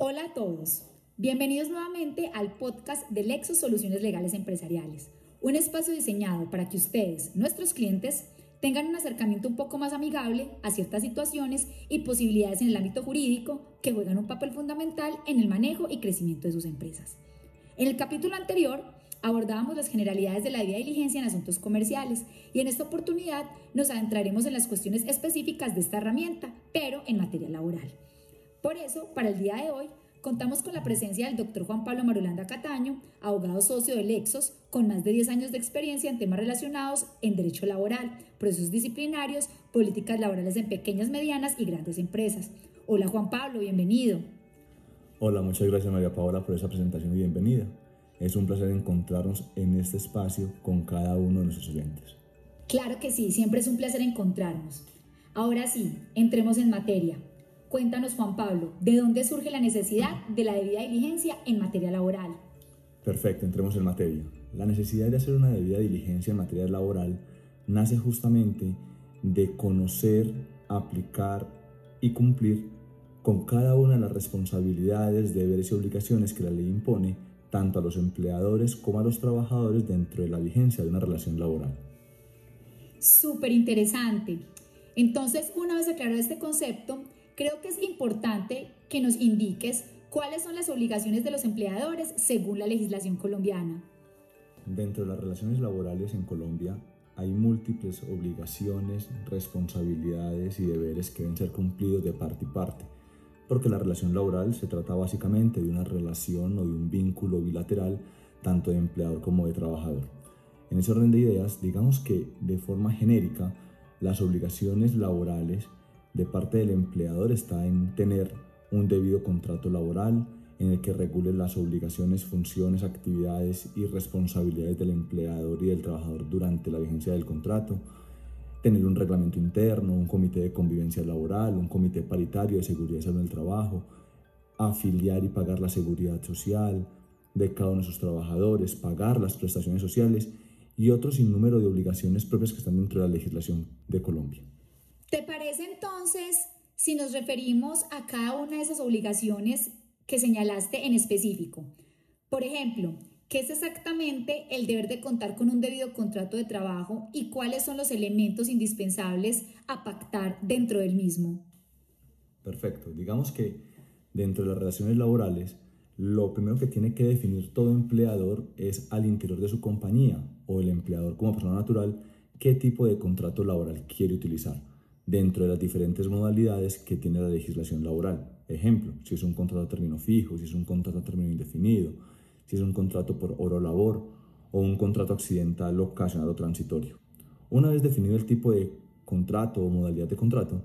Hola a todos. Bienvenidos nuevamente al podcast de Lexus Soluciones Legales Empresariales, un espacio diseñado para que ustedes, nuestros clientes, tengan un acercamiento un poco más amigable a ciertas situaciones y posibilidades en el ámbito jurídico que juegan un papel fundamental en el manejo y crecimiento de sus empresas. En el capítulo anterior abordábamos las generalidades de la debida diligencia en asuntos comerciales y en esta oportunidad nos adentraremos en las cuestiones específicas de esta herramienta, pero en materia laboral. Por eso, para el día de hoy, contamos con la presencia del doctor Juan Pablo Marulanda Cataño, abogado socio de Lexos, con más de 10 años de experiencia en temas relacionados en derecho laboral, procesos disciplinarios, políticas laborales en pequeñas, medianas y grandes empresas. Hola Juan Pablo, bienvenido. Hola, muchas gracias María Paola por esa presentación y bienvenida. Es un placer encontrarnos en este espacio con cada uno de nuestros oyentes. Claro que sí, siempre es un placer encontrarnos. Ahora sí, entremos en materia. Cuéntanos, Juan Pablo, ¿de dónde surge la necesidad de la debida diligencia en materia laboral? Perfecto, entremos en materia. La necesidad de hacer una debida diligencia en materia laboral nace justamente de conocer, aplicar y cumplir con cada una de las responsabilidades, deberes y obligaciones que la ley impone tanto a los empleadores como a los trabajadores dentro de la vigencia de una relación laboral. Súper interesante. Entonces, una vez aclarado este concepto, creo que es importante que nos indiques cuáles son las obligaciones de los empleadores según la legislación colombiana. Dentro de las relaciones laborales en Colombia hay múltiples obligaciones, responsabilidades y deberes que deben ser cumplidos de parte y parte, porque la relación laboral se trata básicamente de una relación o de un vínculo bilateral tanto de empleador como de trabajador. En ese orden de ideas, digamos que de forma genérica, las obligaciones laborales de parte del empleador está en tener un debido contrato laboral en el que regule las obligaciones, funciones, actividades y responsabilidades del empleador y del trabajador durante la vigencia del contrato, tener un reglamento interno, un comité de convivencia laboral, un comité paritario de seguridad y salud del trabajo, afiliar y pagar la seguridad social de cada uno de sus trabajadores, pagar las prestaciones sociales y otro sinnúmero de obligaciones propias que están dentro de la legislación de Colombia. ¿Te parece entonces si nos referimos a cada una de esas obligaciones que señalaste en específico? Por ejemplo, ¿qué es exactamente el deber de contar con un debido contrato de trabajo y cuáles son los elementos indispensables a pactar dentro del mismo? Perfecto. Digamos que dentro de las relaciones laborales, lo primero que tiene que definir todo empleador es al interior de su compañía o el empleador como persona natural qué tipo de contrato laboral quiere utilizar dentro de las diferentes modalidades que tiene la legislación laboral. Ejemplo, si es un contrato a término fijo, si es un contrato a término indefinido, si es un contrato por oro labor o un contrato accidental ocasional o transitorio. Una vez definido el tipo de contrato o modalidad de contrato,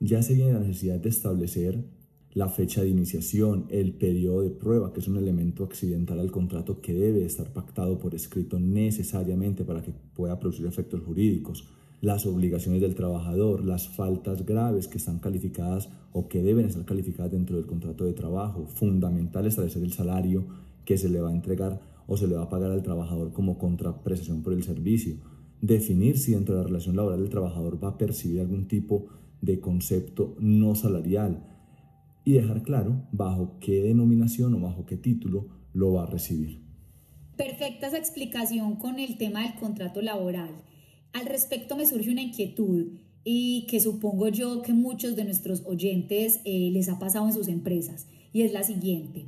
ya se viene la necesidad de establecer la fecha de iniciación, el periodo de prueba, que es un elemento accidental al contrato que debe estar pactado por escrito necesariamente para que pueda producir efectos jurídicos, las obligaciones del trabajador, las faltas graves que están calificadas o que deben estar calificadas dentro del contrato de trabajo. Fundamental establecer el salario que se le va a entregar o se le va a pagar al trabajador como contraprestación por el servicio. Definir si dentro de la relación laboral el trabajador va a percibir algún tipo de concepto no salarial y dejar claro bajo qué denominación o bajo qué título lo va a recibir. Perfecta esa explicación con el tema del contrato laboral. Al respecto me surge una inquietud y que supongo yo que muchos de nuestros oyentes eh, les ha pasado en sus empresas y es la siguiente.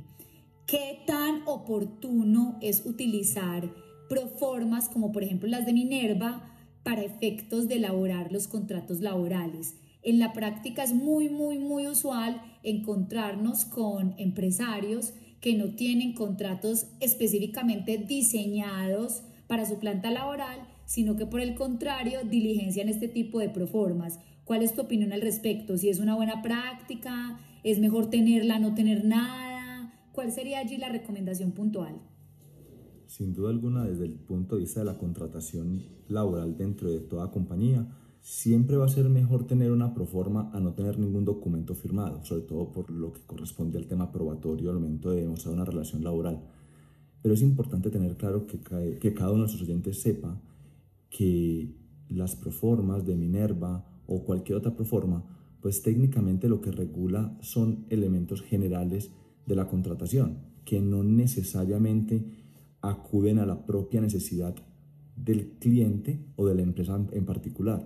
¿Qué tan oportuno es utilizar proformas como por ejemplo las de Minerva para efectos de elaborar los contratos laborales? En la práctica es muy, muy, muy usual encontrarnos con empresarios que no tienen contratos específicamente diseñados para su planta laboral sino que por el contrario diligencian este tipo de proformas. ¿Cuál es tu opinión al respecto? Si es una buena práctica, es mejor tenerla, no tener nada. ¿Cuál sería allí la recomendación puntual? Sin duda alguna, desde el punto de vista de la contratación laboral dentro de toda compañía, siempre va a ser mejor tener una proforma a no tener ningún documento firmado, sobre todo por lo que corresponde al tema probatorio al momento de demostrar una relación laboral. Pero es importante tener claro que, que cada uno de nuestros oyentes sepa que las proformas de Minerva o cualquier otra proforma, pues técnicamente lo que regula son elementos generales de la contratación, que no necesariamente acuden a la propia necesidad del cliente o de la empresa en particular.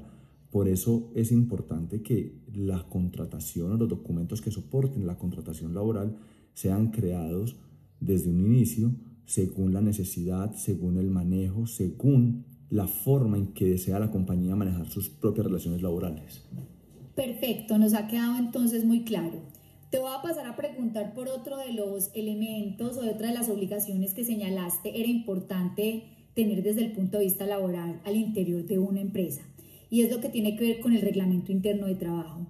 Por eso es importante que la contratación o los documentos que soporten la contratación laboral sean creados desde un inicio según la necesidad, según el manejo, según la forma en que desea la compañía manejar sus propias relaciones laborales. Perfecto, nos ha quedado entonces muy claro. Te voy a pasar a preguntar por otro de los elementos o de otra de las obligaciones que señalaste era importante tener desde el punto de vista laboral al interior de una empresa. Y es lo que tiene que ver con el reglamento interno de trabajo.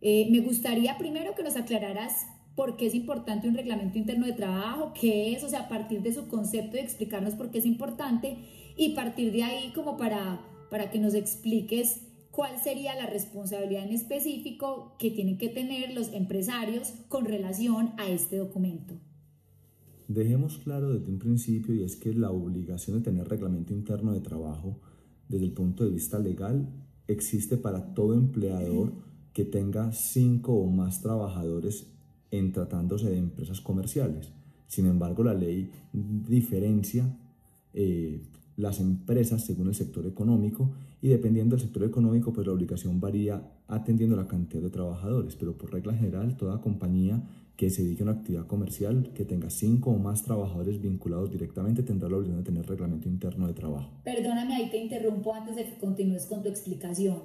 Eh, me gustaría primero que nos aclararas por qué es importante un reglamento interno de trabajo, qué es, o sea, a partir de su concepto y explicarnos por qué es importante y partir de ahí como para, para que nos expliques cuál sería la responsabilidad en específico que tienen que tener los empresarios con relación a este documento. Dejemos claro desde un principio y es que la obligación de tener reglamento interno de trabajo desde el punto de vista legal existe para todo empleador que tenga cinco o más trabajadores en tratándose de empresas comerciales. Sin embargo, la ley diferencia eh, las empresas según el sector económico y dependiendo del sector económico, pues la obligación varía atendiendo la cantidad de trabajadores, pero por regla general, toda compañía que se dedique a una actividad comercial que tenga cinco o más trabajadores vinculados directamente tendrá la obligación de tener reglamento interno de trabajo. Perdóname, ahí te interrumpo antes de que continúes con tu explicación.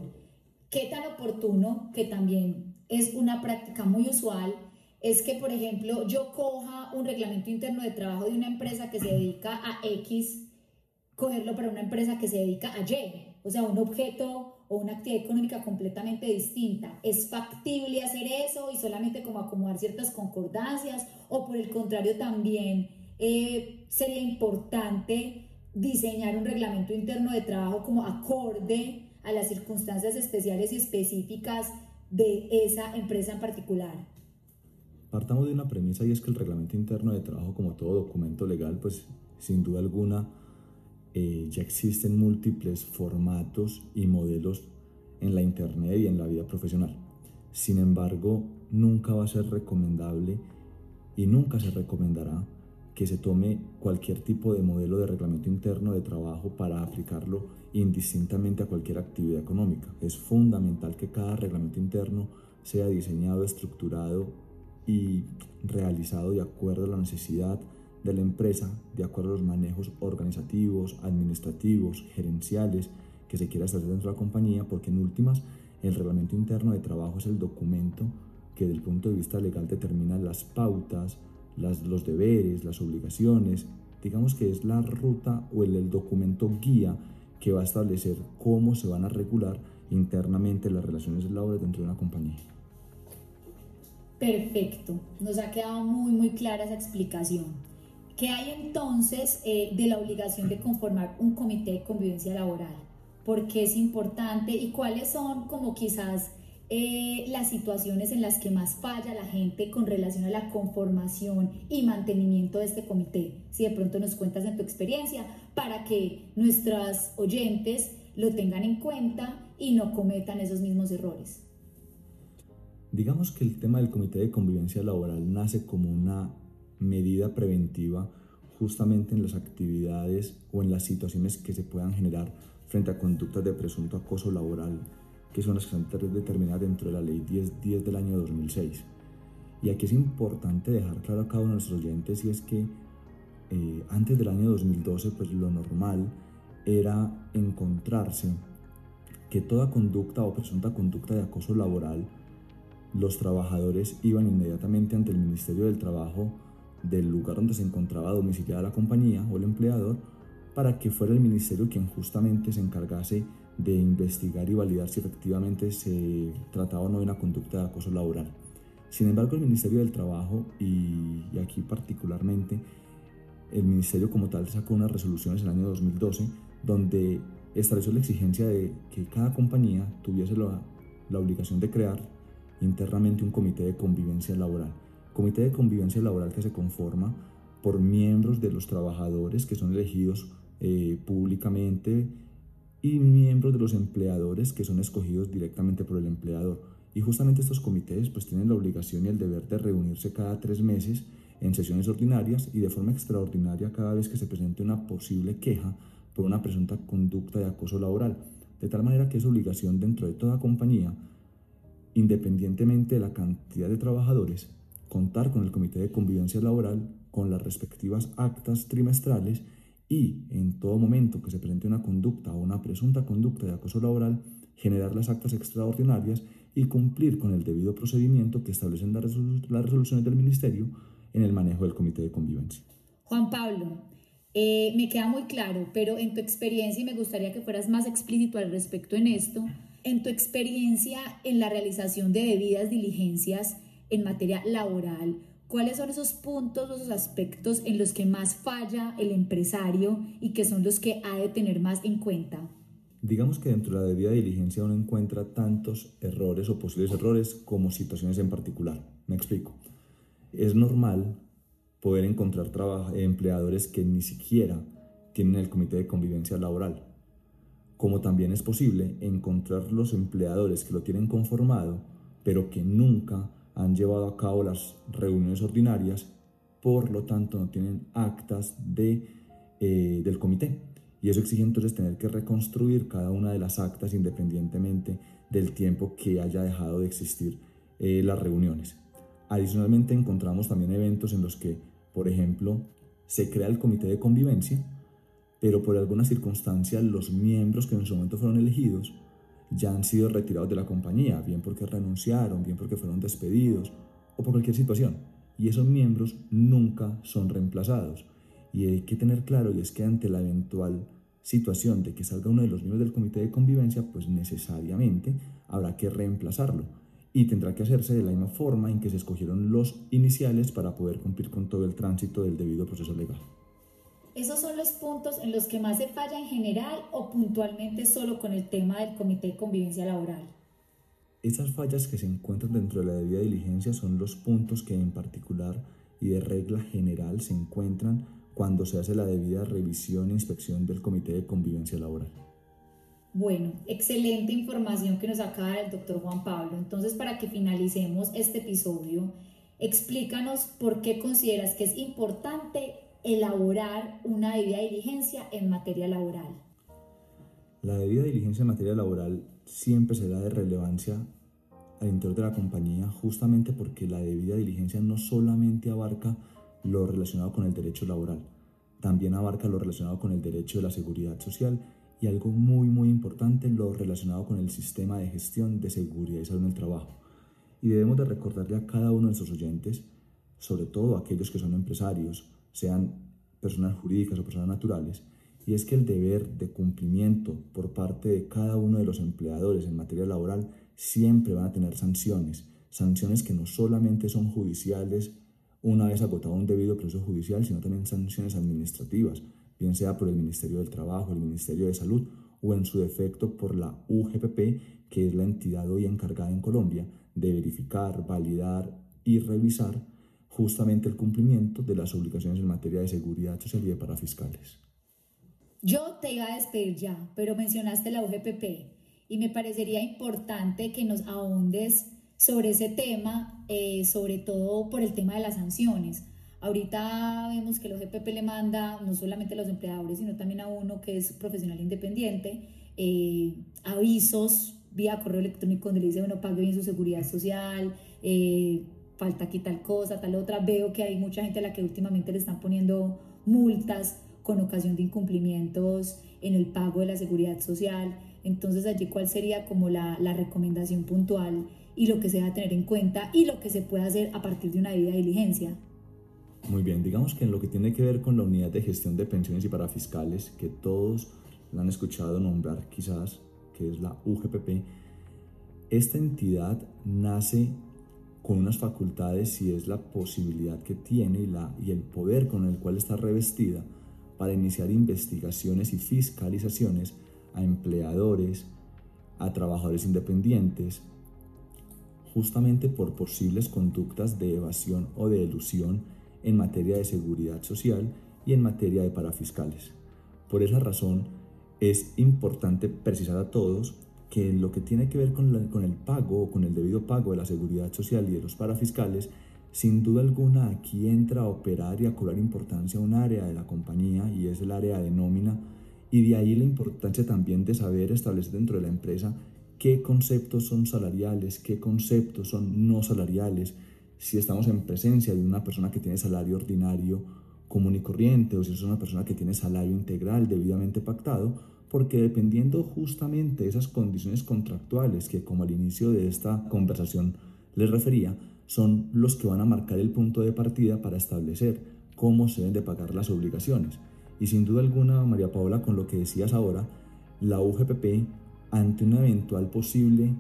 ¿Qué tan oportuno, que también es una práctica muy usual, es que, por ejemplo, yo coja un reglamento interno de trabajo de una empresa que se dedica a X cogerlo para una empresa que se dedica a Y, o sea, un objeto o una actividad económica completamente distinta. ¿Es factible hacer eso y solamente como acomodar ciertas concordancias? ¿O por el contrario también eh, sería importante diseñar un reglamento interno de trabajo como acorde a las circunstancias especiales y específicas de esa empresa en particular? Partamos de una premisa y es que el reglamento interno de trabajo, como todo documento legal, pues sin duda alguna eh, ya existen múltiples formatos y modelos en la Internet y en la vida profesional. Sin embargo, nunca va a ser recomendable y nunca se recomendará que se tome cualquier tipo de modelo de reglamento interno de trabajo para aplicarlo indistintamente a cualquier actividad económica. Es fundamental que cada reglamento interno sea diseñado, estructurado y realizado de acuerdo a la necesidad de la empresa de acuerdo a los manejos organizativos, administrativos, gerenciales que se quiera hacer dentro de la compañía, porque en últimas el reglamento interno de trabajo es el documento que desde el punto de vista legal determina las pautas, los deberes, las obligaciones, digamos que es la ruta o el, el documento guía que va a establecer cómo se van a regular internamente las relaciones laborales dentro de una compañía. Perfecto, nos ha quedado muy muy clara esa explicación. ¿Qué hay entonces eh, de la obligación de conformar un comité de convivencia laboral? ¿Por qué es importante y cuáles son como quizás eh, las situaciones en las que más falla la gente con relación a la conformación y mantenimiento de este comité? Si de pronto nos cuentas en tu experiencia para que nuestras oyentes lo tengan en cuenta y no cometan esos mismos errores. Digamos que el tema del comité de convivencia laboral nace como una medida preventiva justamente en las actividades o en las situaciones que se puedan generar frente a conductas de presunto acoso laboral, que son las que están determinadas dentro de la ley 1010 del año 2006. Y aquí es importante dejar claro a cada uno de nuestros oyentes y es que eh, antes del año 2012 pues lo normal era encontrarse que toda conducta o presunta conducta de acoso laboral los trabajadores iban inmediatamente ante el Ministerio del Trabajo del lugar donde se encontraba domiciliada la compañía o el empleador para que fuera el ministerio quien justamente se encargase de investigar y validar si efectivamente se trataba o no de una conducta de acoso laboral. Sin embargo, el Ministerio del Trabajo y, aquí particularmente el Ministerio como tal sacó unas resoluciones en el año 2012 donde estableció la exigencia de que cada compañía tuviese la obligación de crear internamente un comité de convivencia laboral comité de convivencia laboral que se conforma por miembros de los trabajadores que son elegidos eh, públicamente y miembros de los empleadores que son escogidos directamente por el empleador. Y justamente estos comités pues tienen la obligación y el deber de reunirse cada tres meses en sesiones ordinarias y de forma extraordinaria cada vez que se presente una posible queja por una presunta conducta de acoso laboral, de tal manera que es obligación dentro de toda compañía, independientemente de la cantidad de trabajadores, contar con el Comité de Convivencia Laboral, con las respectivas actas trimestrales y en todo momento que se presente una conducta o una presunta conducta de acoso laboral, generar las actas extraordinarias y cumplir con el debido procedimiento que establecen las, resoluciones del Ministerio en el manejo del Comité de Convivencia. Juan Pablo, eh, me queda muy claro, pero en tu experiencia, y me gustaría que fueras más explícito al respecto en esto, en tu experiencia en la realización de debidas diligencias en materia laboral, ¿cuáles son esos puntos, esos aspectos en los que más falla el empresario y que son los que ha de tener más en cuenta? Digamos que dentro de la debida diligencia uno encuentra tantos errores o posibles errores como situaciones en particular. Me explico. Es normal poder encontrar empleadores que ni siquiera tienen el comité de convivencia laboral, como también es posible encontrar los empleadores que lo tienen conformado, pero que nunca han llevado a cabo las reuniones ordinarias, por lo tanto no tienen actas de, eh, del comité. Y eso exige entonces tener que reconstruir cada una de las actas independientemente del tiempo que haya dejado de existir eh, las reuniones. Adicionalmente encontramos también eventos en los que, por ejemplo, se crea el comité de convivencia, pero por alguna circunstancia los miembros que en su momento fueron elegidos ya han sido retirados de la compañía, bien porque renunciaron, bien porque fueron despedidos o por cualquier situación. Y esos miembros nunca son reemplazados. Y hay que tener claro, y es que ante la eventual situación de que salga uno de los miembros del comité de convivencia, pues necesariamente habrá que reemplazarlo. Y tendrá que hacerse de la misma forma en que se escogieron los iniciales para poder cumplir con todo el tránsito del debido proceso legal. ¿Esos son los puntos en los que más se falla en general o puntualmente solo con el tema del Comité de Convivencia Laboral? Esas fallas que se encuentran dentro de la debida diligencia son los puntos que en particular y de regla general se encuentran cuando se hace la debida revisión e inspección del Comité de Convivencia Laboral. Bueno, excelente información que nos acaba el doctor Juan Pablo. Entonces, para que finalicemos este episodio, explícanos por qué consideras que es importante elaborar una debida diligencia en materia laboral? La debida diligencia en materia laboral siempre será de relevancia al interior de la compañía justamente porque la debida diligencia no solamente abarca lo relacionado con el derecho laboral, también abarca lo relacionado con el derecho de la seguridad social y algo muy muy importante, lo relacionado con el sistema de gestión de seguridad y salud en el trabajo. Y debemos de recordarle a cada uno de sus oyentes, sobre todo aquellos que son empresarios, sean personas jurídicas o personas naturales, y es que el deber de cumplimiento por parte de cada uno de los empleadores en materia laboral siempre van a tener sanciones, sanciones que no solamente son judiciales una vez agotado un debido proceso judicial, sino también sanciones administrativas, bien sea por el Ministerio del Trabajo, el Ministerio de Salud o en su defecto por la UGPP, que es la entidad hoy encargada en Colombia de verificar, validar y revisar justamente el cumplimiento de las obligaciones en materia de seguridad social y de parafiscales. Yo te iba a despedir ya, pero mencionaste la UGPP y me parecería importante que nos ahondes sobre ese tema, eh, sobre todo por el tema de las sanciones. Ahorita vemos que la UGPP le manda no solamente a los empleadores, sino también a uno que es profesional independiente, eh, avisos vía correo electrónico donde le dice, bueno, pague bien su seguridad social, eh, falta aquí tal cosa, tal otra. Veo que hay mucha gente a la que últimamente le están poniendo multas con ocasión de incumplimientos en el pago de la seguridad social. Entonces allí cuál sería como la, la recomendación puntual y lo que se va a tener en cuenta y lo que se puede hacer a partir de una debida diligencia. Muy bien, digamos que en lo que tiene que ver con la unidad de gestión de pensiones y parafiscales, que todos la han escuchado nombrar quizás, que es la UGPP, esta entidad nace con unas facultades y es la posibilidad que tiene y, la, y el poder con el cual está revestida para iniciar investigaciones y fiscalizaciones a empleadores, a trabajadores independientes, justamente por posibles conductas de evasión o de elusión en materia de seguridad social y en materia de parafiscales. Por esa razón, es importante precisar a todos que lo que tiene que ver con, con el pago o con el debido pago de la seguridad social y de los parafiscales, Sin duda alguna aquí entra a operar y a cobrar importancia un área de la compañía y es el área de nómina. Y de ahí la importancia también de saber establecer dentro de la empresa qué conceptos son salariales, qué conceptos son no salariales, si estamos en presencia de una persona que tiene salario ordinario común y corriente o si es una persona que tiene salario integral debidamente pactado, porque dependiendo justamente de esas condiciones contractuales que como al inicio de esta conversación les refería, son los que van a marcar el punto de partida para establecer cómo se deben de pagar las obligaciones. Y sin duda alguna, María Paola, con lo que decías ahora, la UGPP, ante una eventual posible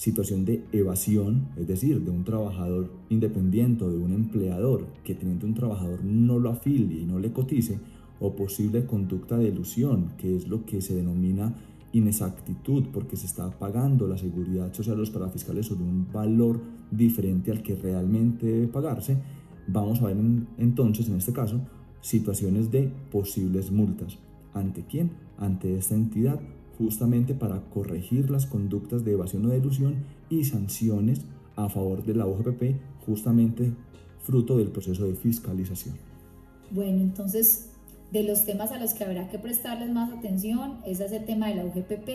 situación de evasión, es decir, de un trabajador independiente o de un empleador que teniendo un trabajador no lo afilie y no le cotice, o posible conducta de ilusión, que es lo que se denomina inexactitud, porque se está pagando la seguridad social a los parafiscales sobre un valor diferente al que realmente debe pagarse, vamos a ver entonces, en este caso, situaciones de posibles multas. ¿Ante quién? Ante esta entidad, justamente para corregir las conductas de evasión o de ilusión y sanciones a favor de la UGPP, justamente fruto del proceso de fiscalización. Bueno, entonces, de los temas a los que habrá que prestarles más atención es ese tema de la UGPP.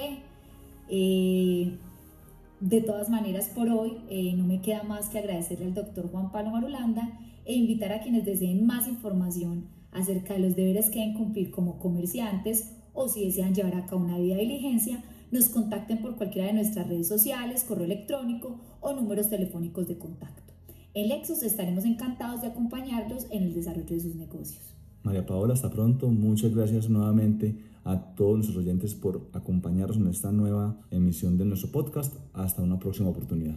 Eh, de todas maneras, por hoy eh, no me queda más que agradecerle al doctor Juan Pablo Marulanda e invitar a quienes deseen más información acerca de los deberes que deben cumplir como comerciantes o si desean llevar a cabo una debida diligencia, nos contacten por cualquiera de nuestras redes sociales, correo electrónico o números telefónicos de contacto. En Lexus estaremos encantados de acompañarlos en el desarrollo de sus negocios. María Paola, hasta pronto. Muchas gracias nuevamente a todos nuestros oyentes por acompañarnos en esta nueva emisión de nuestro podcast. Hasta una próxima oportunidad.